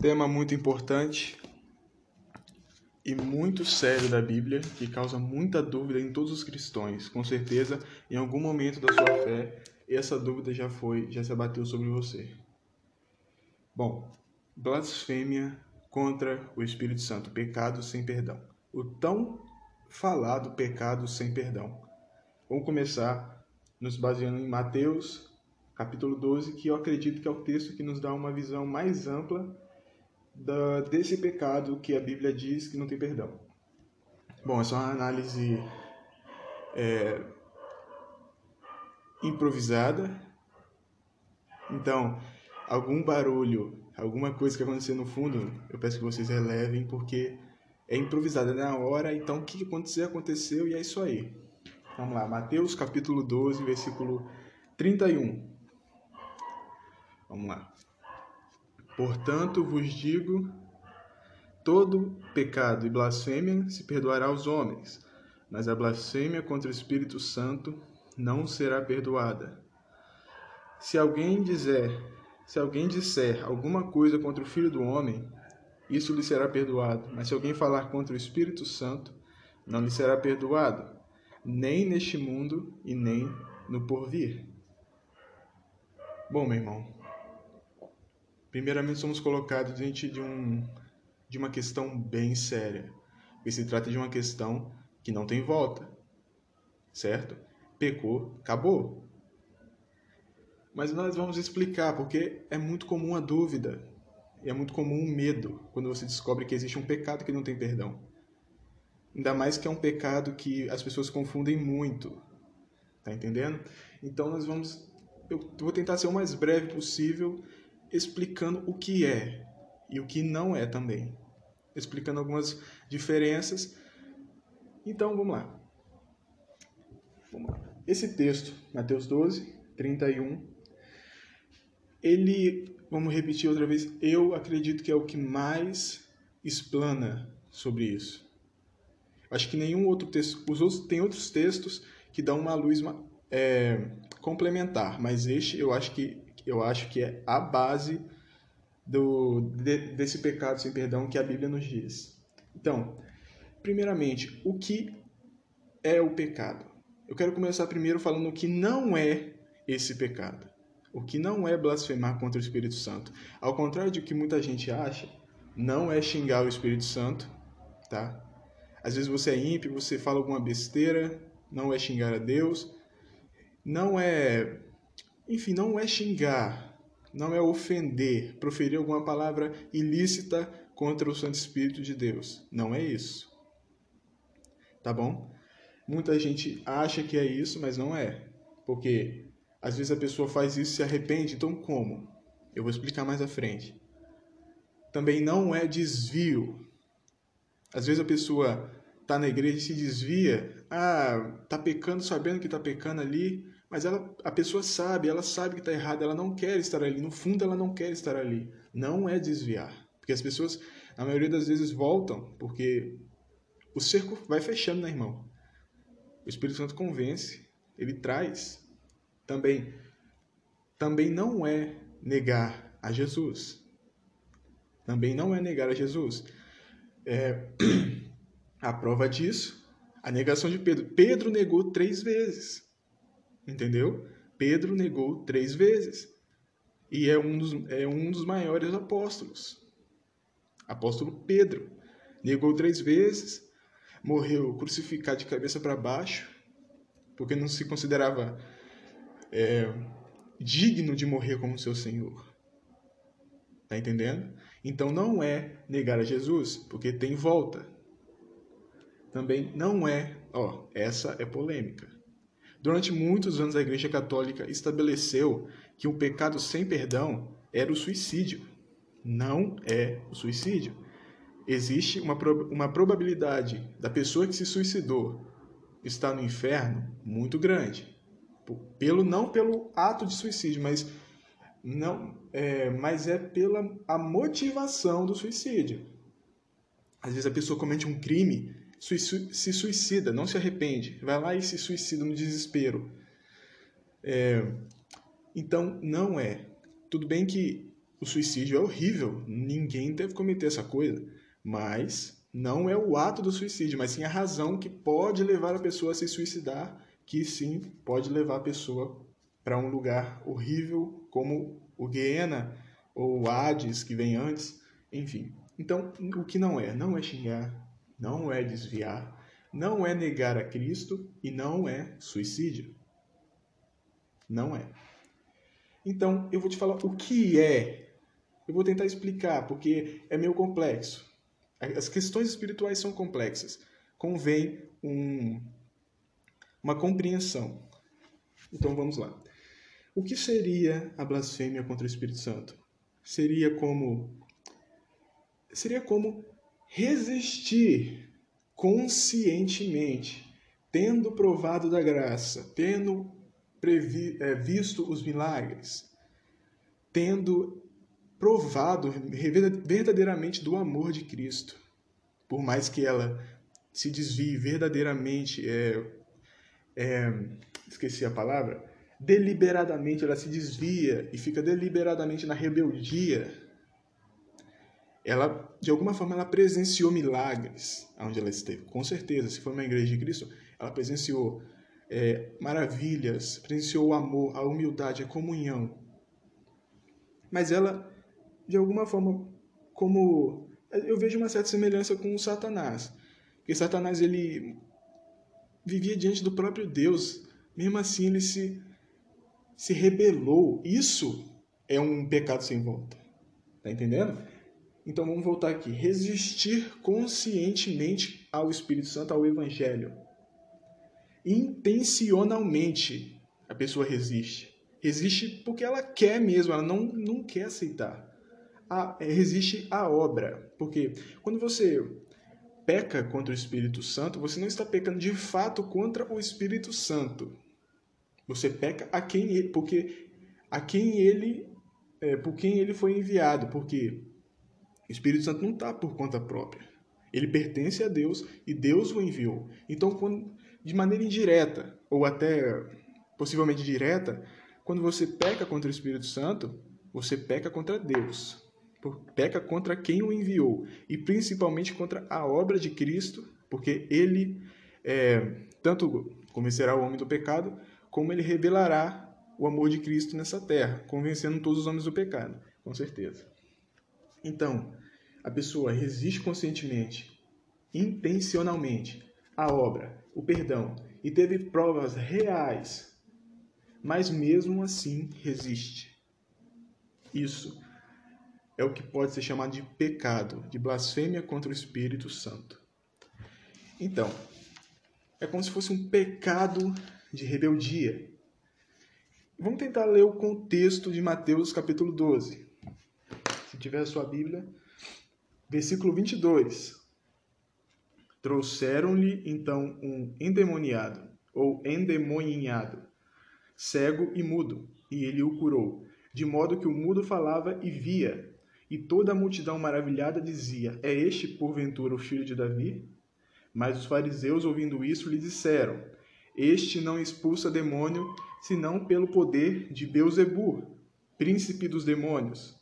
Tema muito importante e muito sério da Bíblia, que causa muita dúvida em todos os cristãos. Com certeza, em algum momento da sua fé, essa dúvida já foi, já se abateu sobre você. Bom, blasfêmia contra o Espírito Santo, pecado sem perdão. O tão falado pecado sem perdão. Vamos começar nos baseando em Mateus, capítulo 12, que eu acredito que é o texto que nos dá uma visão mais ampla da, desse pecado que a Bíblia diz que não tem perdão. Bom, essa é uma análise é, improvisada. Então, algum barulho, alguma coisa que acontecer no fundo, eu peço que vocês relevem, porque é improvisada na hora, então o que acontecer, aconteceu e é isso aí. Vamos lá, Mateus capítulo 12, versículo 31. Vamos lá. Portanto, vos digo: todo pecado e blasfêmia se perdoará aos homens, mas a blasfêmia contra o Espírito Santo não será perdoada. Se alguém dizer, se alguém disser alguma coisa contra o Filho do homem, isso lhe será perdoado. Mas se alguém falar contra o Espírito Santo, não lhe será perdoado, nem neste mundo e nem no porvir. Bom, meu irmão, Primeiramente, somos colocados diante de, um, de uma questão bem séria. E se trata de uma questão que não tem volta. Certo? Pecou, acabou. Mas nós vamos explicar, porque é muito comum a dúvida. E é muito comum o medo quando você descobre que existe um pecado que não tem perdão. Ainda mais que é um pecado que as pessoas confundem muito. Tá entendendo? Então nós vamos. Eu vou tentar ser o mais breve possível explicando o que é e o que não é também, explicando algumas diferenças. Então, vamos lá. Vamos lá. Esse texto, Mateus 12, 31, ele, vamos repetir outra vez, eu acredito que é o que mais explana sobre isso. Acho que nenhum outro texto, os outros, tem outros textos que dão uma luz é, complementar, mas este eu acho que eu acho que é a base do, de, desse pecado sem perdão que a Bíblia nos diz. Então, primeiramente, o que é o pecado? Eu quero começar primeiro falando o que não é esse pecado. O que não é blasfemar contra o Espírito Santo. Ao contrário do que muita gente acha, não é xingar o Espírito Santo, tá? Às vezes você é ímpio, você fala alguma besteira, não é xingar a Deus, não é enfim, não é xingar, não é ofender, proferir alguma palavra ilícita contra o Santo Espírito de Deus. Não é isso. Tá bom? Muita gente acha que é isso, mas não é. Porque às vezes a pessoa faz isso e se arrepende, então como? Eu vou explicar mais à frente. Também não é desvio. Às vezes a pessoa está na igreja e se desvia, ah, tá pecando sabendo que está pecando ali, mas ela, a pessoa sabe, ela sabe que está errada, ela não quer estar ali. No fundo, ela não quer estar ali. Não é desviar. Porque as pessoas, na maioria das vezes, voltam porque o cerco vai fechando, né, irmão? O Espírito Santo convence, ele traz. Também, também não é negar a Jesus. Também não é negar a Jesus. É, a prova disso, a negação de Pedro. Pedro negou três vezes. Entendeu? Pedro negou três vezes. E é um dos, é um dos maiores apóstolos. Apóstolo Pedro. Negou três vezes, morreu crucificado de cabeça para baixo, porque não se considerava é, digno de morrer como seu Senhor. Tá entendendo? Então não é negar a Jesus, porque tem volta. Também não é, ó, essa é polêmica. Durante muitos anos, a Igreja Católica estabeleceu que o pecado sem perdão era o suicídio. Não é o suicídio. Existe uma, uma probabilidade da pessoa que se suicidou estar no inferno muito grande. Pelo, não pelo ato de suicídio, mas, não, é, mas é pela a motivação do suicídio. Às vezes a pessoa comete um crime se suicida, não se arrepende, vai lá e se suicida no desespero. É, então, não é. Tudo bem que o suicídio é horrível, ninguém deve cometer essa coisa, mas não é o ato do suicídio, mas sim a razão que pode levar a pessoa a se suicidar, que sim pode levar a pessoa para um lugar horrível como o Guiena ou o Hades que vem antes, enfim. Então, o que não é? Não é xingar, não é desviar, não é negar a Cristo e não é suicídio. Não é. Então, eu vou te falar o que é. Eu vou tentar explicar, porque é meio complexo. As questões espirituais são complexas. Convém um, uma compreensão. Então, vamos lá. O que seria a blasfêmia contra o Espírito Santo? Seria como seria como resistir conscientemente, tendo provado da graça, tendo previ, é, visto os milagres, tendo provado verdadeiramente do amor de Cristo, por mais que ela se desvie verdadeiramente, é, é, esqueci a palavra, deliberadamente ela se desvia e fica deliberadamente na rebeldia, ela, de alguma forma, ela presenciou milagres onde ela esteve. Com certeza, se for uma igreja de Cristo, ela presenciou é, maravilhas, presenciou o amor, a humildade, a comunhão. Mas ela, de alguma forma, como eu vejo uma certa semelhança com o Satanás, porque Satanás ele vivia diante do próprio Deus, mesmo assim ele se se rebelou. Isso é um pecado sem volta. Tá entendendo? Então vamos voltar aqui. Resistir conscientemente ao Espírito Santo, ao Evangelho. Intencionalmente a pessoa resiste. Resiste porque ela quer mesmo, ela não, não quer aceitar. A, é, resiste à obra. Porque quando você peca contra o Espírito Santo, você não está pecando de fato contra o Espírito Santo. Você peca a quem ele, porque a quem ele, é, por quem ele foi enviado, porque o Espírito Santo não está por conta própria. Ele pertence a Deus e Deus o enviou. Então, quando, de maneira indireta ou até possivelmente direta, quando você peca contra o Espírito Santo, você peca contra Deus. Peca contra quem o enviou e principalmente contra a obra de Cristo, porque ele é, tanto convencerá o homem do pecado, como ele revelará o amor de Cristo nessa terra, convencendo todos os homens do pecado, com certeza. Então, a pessoa resiste conscientemente, intencionalmente, à obra, o perdão, e teve provas reais, mas mesmo assim resiste. Isso é o que pode ser chamado de pecado, de blasfêmia contra o Espírito Santo. Então, é como se fosse um pecado de rebeldia. Vamos tentar ler o contexto de Mateus capítulo 12. Tiver a sua Bíblia, versículo 22. Trouxeram-lhe então um endemoniado, ou endemoninhado, cego e mudo, e ele o curou, de modo que o mudo falava e via, e toda a multidão maravilhada dizia: É este, porventura, o filho de Davi? Mas os fariseus, ouvindo isso, lhe disseram: este não expulsa demônio, senão pelo poder de Beuzebu, príncipe dos demônios.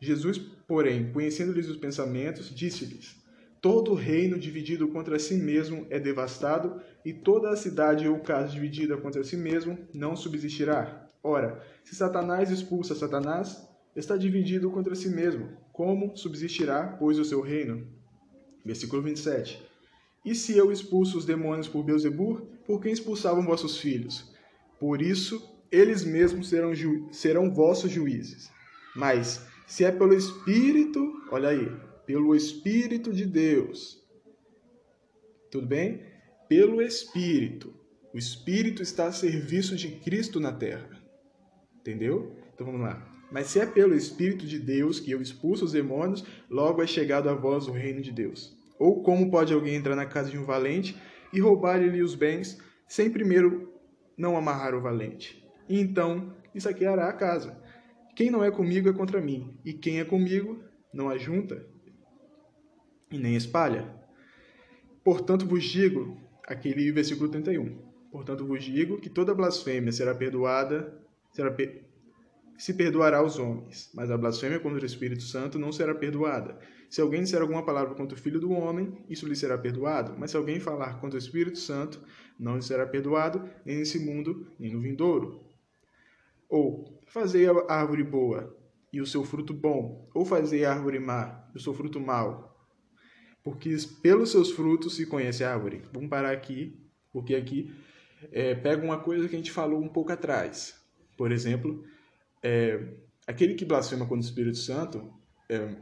Jesus, porém, conhecendo-lhes os pensamentos, disse-lhes: Todo reino dividido contra si mesmo é devastado, e toda a cidade ou casa dividida contra si mesmo não subsistirá. Ora, se Satanás expulsa Satanás, está dividido contra si mesmo. Como subsistirá, pois, o seu reino? Versículo 27. E se eu expulso os demônios por Beelzebub, por quem expulsavam vossos filhos? Por isso, eles mesmos serão, serão vossos juízes. Mas, se é pelo Espírito, olha aí, pelo Espírito de Deus. Tudo bem? Pelo Espírito. O Espírito está a serviço de Cristo na terra. Entendeu? Então vamos lá. Mas se é pelo Espírito de Deus que eu expulso os demônios, logo é chegado a vós o reino de Deus. Ou como pode alguém entrar na casa de um valente e roubar-lhe os bens, sem primeiro não amarrar o valente? E então lhe saqueará a casa. Quem não é comigo é contra mim, e quem é comigo não ajunta e nem espalha. Portanto vos digo, aquele versículo 31, portanto vos digo que toda blasfêmia será perdoada, será, se perdoará aos homens, mas a blasfêmia contra o Espírito Santo não será perdoada. Se alguém disser alguma palavra contra o Filho do Homem, isso lhe será perdoado, mas se alguém falar contra o Espírito Santo, não lhe será perdoado, nem nesse mundo, nem no vindouro. Ou, fazei a árvore boa, e o seu fruto bom, ou fazei a árvore má, e o seu fruto mau. Porque pelos seus frutos se conhece a árvore. Vamos parar aqui, porque aqui é, pega uma coisa que a gente falou um pouco atrás. Por exemplo, é, aquele que blasfema contra o Espírito Santo, é,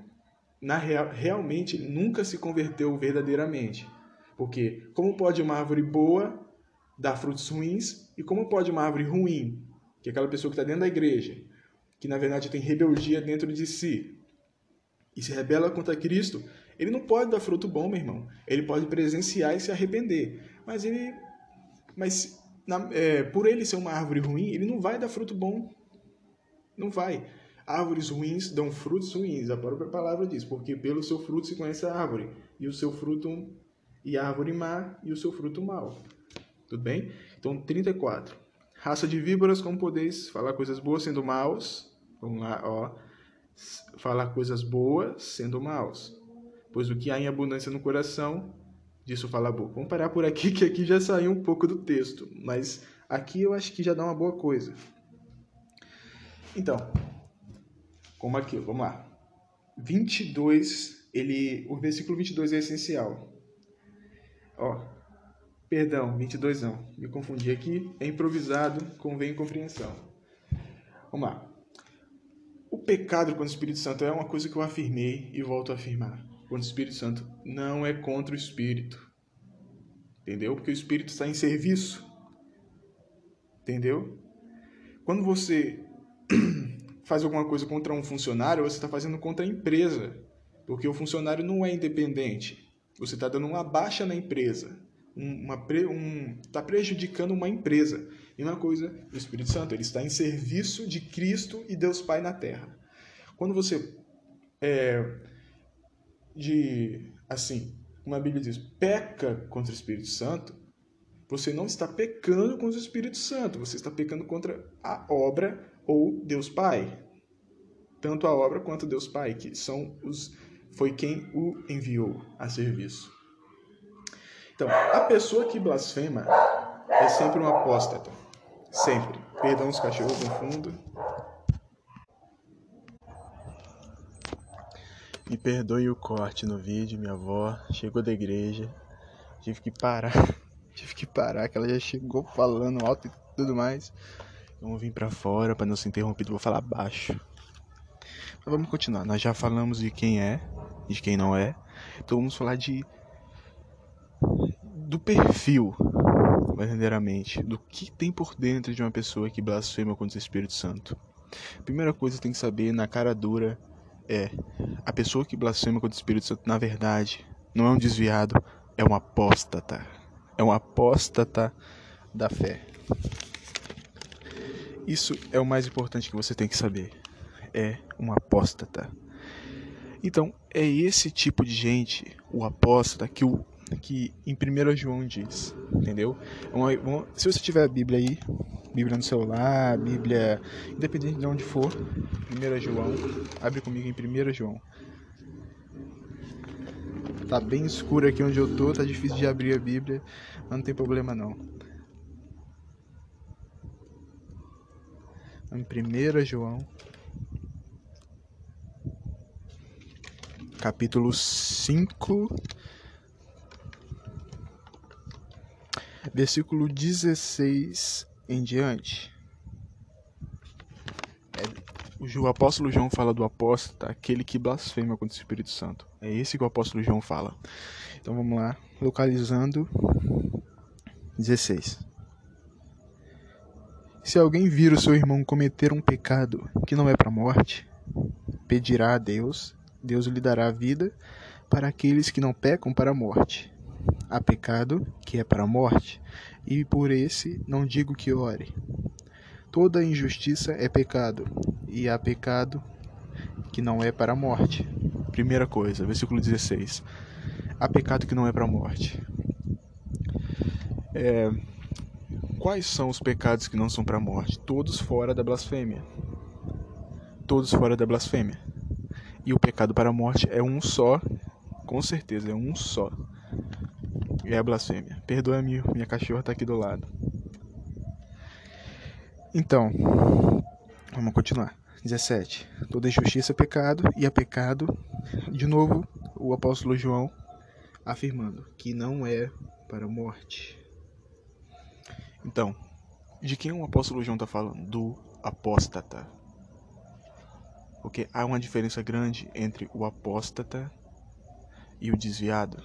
na real, realmente nunca se converteu verdadeiramente. Porque como pode uma árvore boa dar frutos ruins e como pode uma árvore ruim, que é aquela pessoa que está dentro da igreja, que na verdade tem rebeldia dentro de si e se rebela contra Cristo, ele não pode dar fruto bom, meu irmão. Ele pode presenciar e se arrepender, mas ele, mas na, é, por ele ser uma árvore ruim, ele não vai dar fruto bom. Não vai. Árvores ruins dão frutos ruins, a própria palavra diz, porque pelo seu fruto se conhece a árvore, e o seu fruto, e a árvore má, e o seu fruto mau. Tudo bem? Então, 34. Raça de víboras, como podeis falar coisas boas sendo maus? Vamos lá, ó. Falar coisas boas sendo maus. Pois o que há em abundância no coração, disso fala a boca. Vamos parar por aqui, que aqui já saiu um pouco do texto. Mas aqui eu acho que já dá uma boa coisa. Então, como aqui, vamos lá. 22, ele, o versículo 22 é essencial. Ó, perdão, 22 não, me confundi aqui, é improvisado, convém compreensão. Vamos lá. O pecado contra o Espírito Santo é uma coisa que eu afirmei e volto a afirmar. Contra o Espírito Santo não é contra o Espírito. Entendeu? Porque o Espírito está em serviço. Entendeu? Quando você faz alguma coisa contra um funcionário, você está fazendo contra a empresa, porque o funcionário não é independente. Você está dando uma baixa na empresa, uma um, está prejudicando uma empresa. E uma coisa, o Espírito Santo, ele está em serviço de Cristo e Deus Pai na Terra. Quando você é, de assim, como a Bíblia diz, peca contra o Espírito Santo, você não está pecando contra o Espírito Santo, você está pecando contra a obra ou Deus Pai. Tanto a obra quanto Deus Pai, que são os foi quem o enviou a serviço. Então, a pessoa que blasfema é sempre um apóstata. Sempre. Perdão os cachorros no fundo. Me perdoe o corte no vídeo, minha avó chegou da igreja. Tive que parar. Tive que parar, que ela já chegou falando alto e tudo mais. Vamos vir para fora para não ser interrompido, vou falar baixo. Mas vamos continuar. Nós já falamos de quem é de quem não é. Então vamos falar de do perfil, verdadeiramente, do que tem por dentro de uma pessoa que blasfema contra o Espírito Santo. A primeira coisa que tem que saber na cara dura é a pessoa que blasfema contra o Espírito Santo, na verdade, não é um desviado, é um apóstata. É um apóstata da fé. Isso é o mais importante que você tem que saber. É um apóstata. Então, é esse tipo de gente, o apóstata, que, o, que em 1 João diz, entendeu? Uma, uma, se você tiver a Bíblia aí, Bíblia no celular, Bíblia, independente de onde for, 1 João, abre comigo em 1 João. Tá bem escuro aqui onde eu tô, tá difícil de abrir a Bíblia, mas não tem problema não. em 1 João, capítulo 5, versículo 16 em diante. É, o apóstolo João fala do apóstolo, aquele que blasfema contra o Espírito Santo. É esse que o apóstolo João fala. Então vamos lá, localizando 16. Se alguém vir o seu irmão cometer um pecado que não é para a morte, pedirá a Deus, Deus lhe dará vida para aqueles que não pecam para a morte. Há pecado que é para a morte, e por esse não digo que ore. Toda injustiça é pecado, e há pecado que não é para a morte. Primeira coisa, versículo 16. Há pecado que não é para a morte. É, Quais são os pecados que não são para a morte? Todos fora da blasfêmia. todos fora da blasfêmia. E o pecado para a morte é um só, com certeza, é um só. É a blasfêmia. Perdoa-me, minha cachorra está aqui do lado. Então, vamos continuar. 17. Toda injustiça é pecado, e é pecado, de novo, o apóstolo João afirmando que não é para a morte. Então, de quem o apóstolo João está falando? Do apóstata. Porque há uma diferença grande entre o apóstata e o desviado.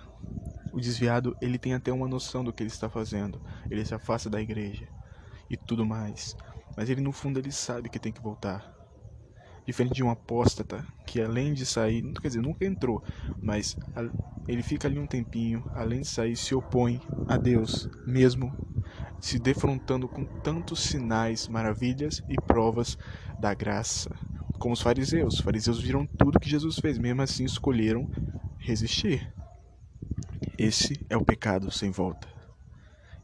O desviado, ele tem até uma noção do que ele está fazendo. Ele se afasta da igreja e tudo mais. Mas ele no fundo ele sabe que tem que voltar. Diferente de um apóstata que além de sair, quer dizer, nunca entrou, mas ele fica ali um tempinho, além de sair, se opõe a Deus, mesmo se defrontando com tantos sinais, maravilhas e provas da graça. Como os fariseus. Os fariseus viram tudo que Jesus fez, mesmo assim escolheram resistir. Esse é o pecado sem volta.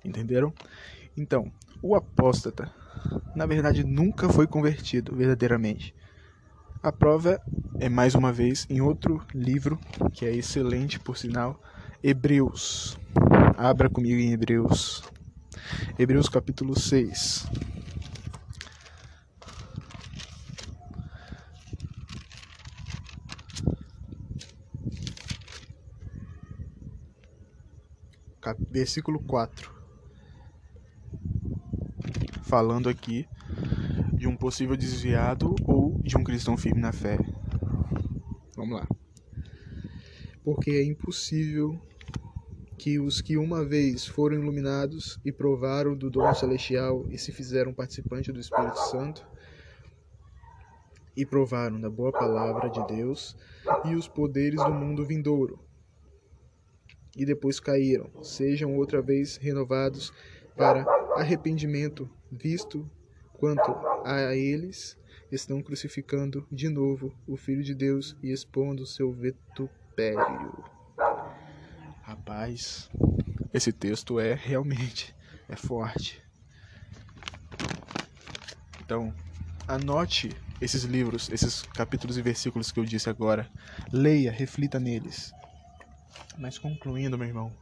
Entenderam? Então, o apóstata, na verdade, nunca foi convertido verdadeiramente. A prova é mais uma vez em outro livro, que é excelente por sinal, Hebreus. Abra comigo em Hebreus. Hebreus capítulo 6. Versículo 4. Falando aqui de um possível desviado ou de um cristão firme na fé. Vamos lá. Porque é impossível que os que uma vez foram iluminados e provaram do dom celestial e se fizeram participantes do Espírito Santo e provaram da boa palavra de Deus e os poderes do mundo vindouro e depois caíram, sejam outra vez renovados para arrependimento, visto quanto a eles estão crucificando de novo o Filho de Deus e expondo seu vitupério. Rapaz, esse texto é realmente é forte. Então, anote esses livros, esses capítulos e versículos que eu disse agora. Leia, reflita neles. Mas concluindo, meu irmão,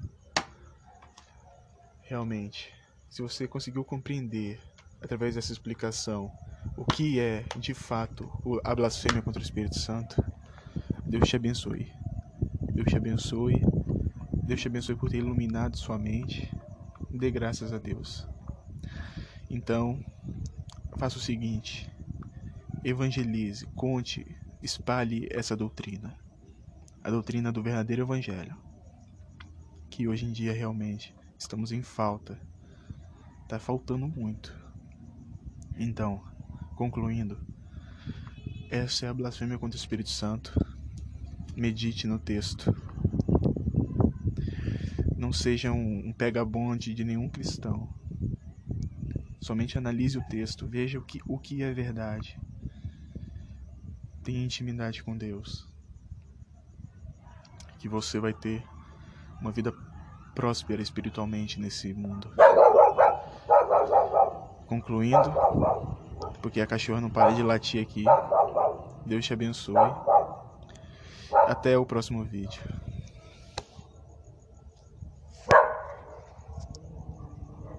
realmente, se você conseguiu compreender através dessa explicação, o que é de fato a blasfêmia contra o Espírito Santo, Deus te abençoe. Deus te abençoe. Deus te abençoe por ter iluminado sua mente. Dê graças a Deus. Então, faça o seguinte: evangelize, conte, espalhe essa doutrina. A doutrina do verdadeiro evangelho. Que hoje em dia realmente estamos em falta. Está faltando muito. Então, concluindo, essa é a blasfêmia contra o Espírito Santo. Medite no texto. Não seja um, pega-bonde de nenhum cristão. Somente analise o texto, veja o que, o que é verdade. Tenha intimidade com Deus. Que você vai ter uma vida próspera espiritualmente nesse mundo. Concluindo, porque a cachorra não para de latir aqui. Deus te abençoe. Até o próximo vídeo.